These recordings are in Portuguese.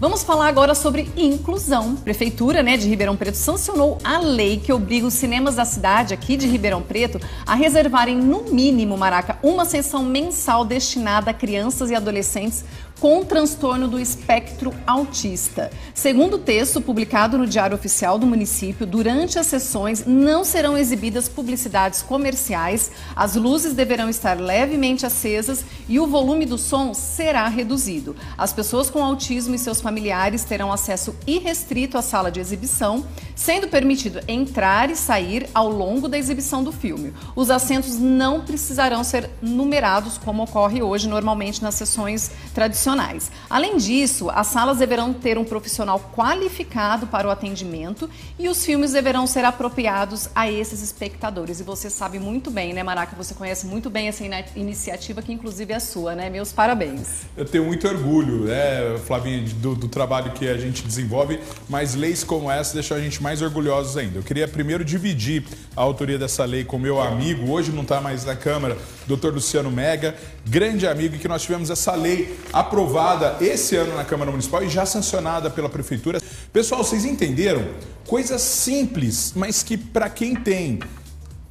Vamos falar agora sobre inclusão. Prefeitura né, de Ribeirão Preto sancionou a lei que obriga os cinemas da cidade aqui de Ribeirão Preto a reservarem, no mínimo, Maraca, uma sessão mensal destinada a crianças e adolescentes com transtorno do espectro autista. Segundo o texto publicado no Diário Oficial do município, durante as sessões não serão exibidas publicidades comerciais, as luzes deverão estar levemente acesas e o volume do som será reduzido. As pessoas com autismo e seus familiares terão acesso irrestrito à sala de exibição, sendo permitido entrar e sair ao longo da exibição do filme. Os assentos não precisarão ser numerados como ocorre hoje normalmente nas sessões tradicionais. Além disso, as salas deverão ter um profissional qualificado para o atendimento e os filmes deverão ser apropriados a esses espectadores. E você sabe muito bem, né, Maraca? Você conhece muito bem essa iniciativa que inclusive é sua, né? Meus parabéns. Eu tenho muito orgulho, né, Flavinha, do, do trabalho que a gente desenvolve, mas leis como essa deixam a gente mais orgulhosos ainda. Eu queria primeiro dividir a autoria dessa lei com meu amigo, hoje não está mais na Câmara, Dr. Luciano Mega, grande amigo, que nós tivemos essa lei aprovada esse ano na Câmara Municipal e já sancionada pela Prefeitura. Pessoal, vocês entenderam? Coisas simples, mas que para quem tem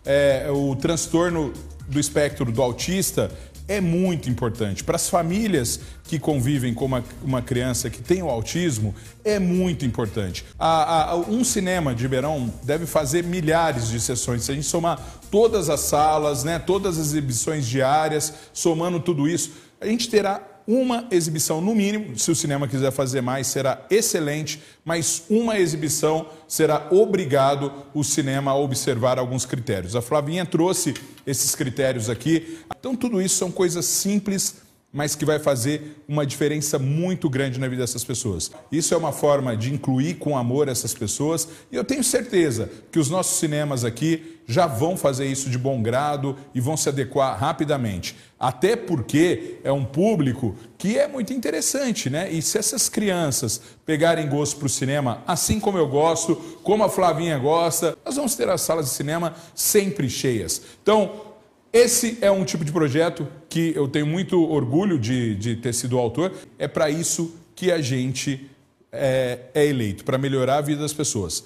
é, o transtorno do espectro do autista, é muito importante. Para as famílias que convivem com uma, uma criança que tem o autismo, é muito importante. A, a, um cinema de Ribeirão deve fazer milhares de sessões. Se a gente somar todas as salas, né, todas as exibições diárias, somando tudo isso, a gente terá uma exibição no mínimo. Se o cinema quiser fazer mais, será excelente, mas uma exibição será obrigado o cinema a observar alguns critérios. A Flavinha trouxe esses critérios aqui. Então, tudo isso são coisas simples mas que vai fazer uma diferença muito grande na vida dessas pessoas. Isso é uma forma de incluir com amor essas pessoas e eu tenho certeza que os nossos cinemas aqui já vão fazer isso de bom grado e vão se adequar rapidamente. Até porque é um público que é muito interessante, né? E se essas crianças pegarem gosto para o cinema, assim como eu gosto, como a Flavinha gosta, nós vamos ter as salas de cinema sempre cheias. Então, esse é um tipo de projeto que eu tenho muito orgulho de, de ter sido autor. É para isso que a gente é, é eleito, para melhorar a vida das pessoas.